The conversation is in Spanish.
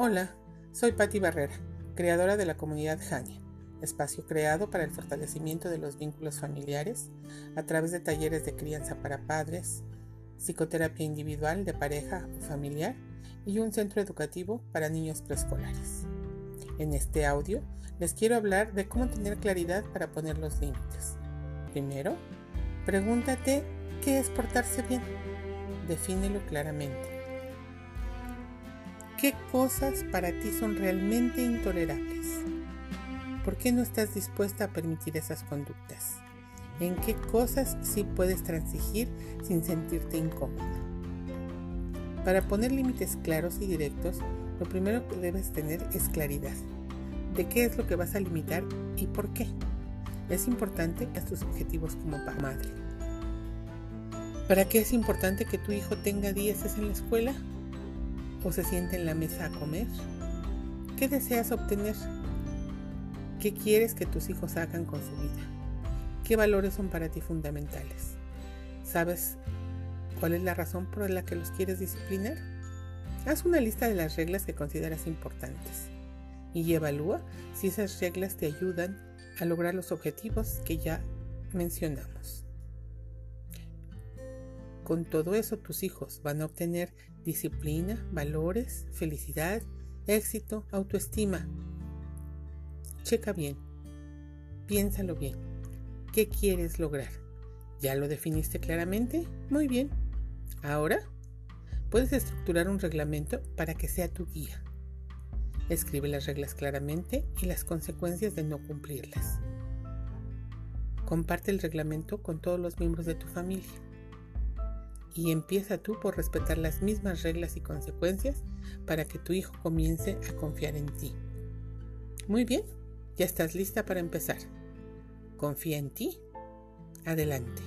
Hola, soy Patti Barrera, creadora de la comunidad Jania, espacio creado para el fortalecimiento de los vínculos familiares a través de talleres de crianza para padres, psicoterapia individual de pareja o familiar y un centro educativo para niños preescolares. En este audio les quiero hablar de cómo tener claridad para poner los límites. Primero, pregúntate qué es portarse bien. Defínelo claramente. ¿Qué cosas para ti son realmente intolerables? ¿Por qué no estás dispuesta a permitir esas conductas? ¿En qué cosas sí puedes transigir sin sentirte incómoda? Para poner límites claros y directos, lo primero que debes tener es claridad de qué es lo que vas a limitar y por qué. Es importante a tus objetivos como madre. ¿Para qué es importante que tu hijo tenga dieces en la escuela? O se siente en la mesa a comer? ¿Qué deseas obtener? ¿Qué quieres que tus hijos hagan con su vida? ¿Qué valores son para ti fundamentales? ¿Sabes cuál es la razón por la que los quieres disciplinar? Haz una lista de las reglas que consideras importantes y evalúa si esas reglas te ayudan a lograr los objetivos que ya mencionamos. Con todo eso tus hijos van a obtener disciplina, valores, felicidad, éxito, autoestima. Checa bien, piénsalo bien. ¿Qué quieres lograr? ¿Ya lo definiste claramente? Muy bien. Ahora puedes estructurar un reglamento para que sea tu guía. Escribe las reglas claramente y las consecuencias de no cumplirlas. Comparte el reglamento con todos los miembros de tu familia y empieza tú por respetar las mismas reglas y consecuencias para que tu hijo comience a confiar en ti. Muy bien, ya estás lista para empezar. Confía en ti. Adelante.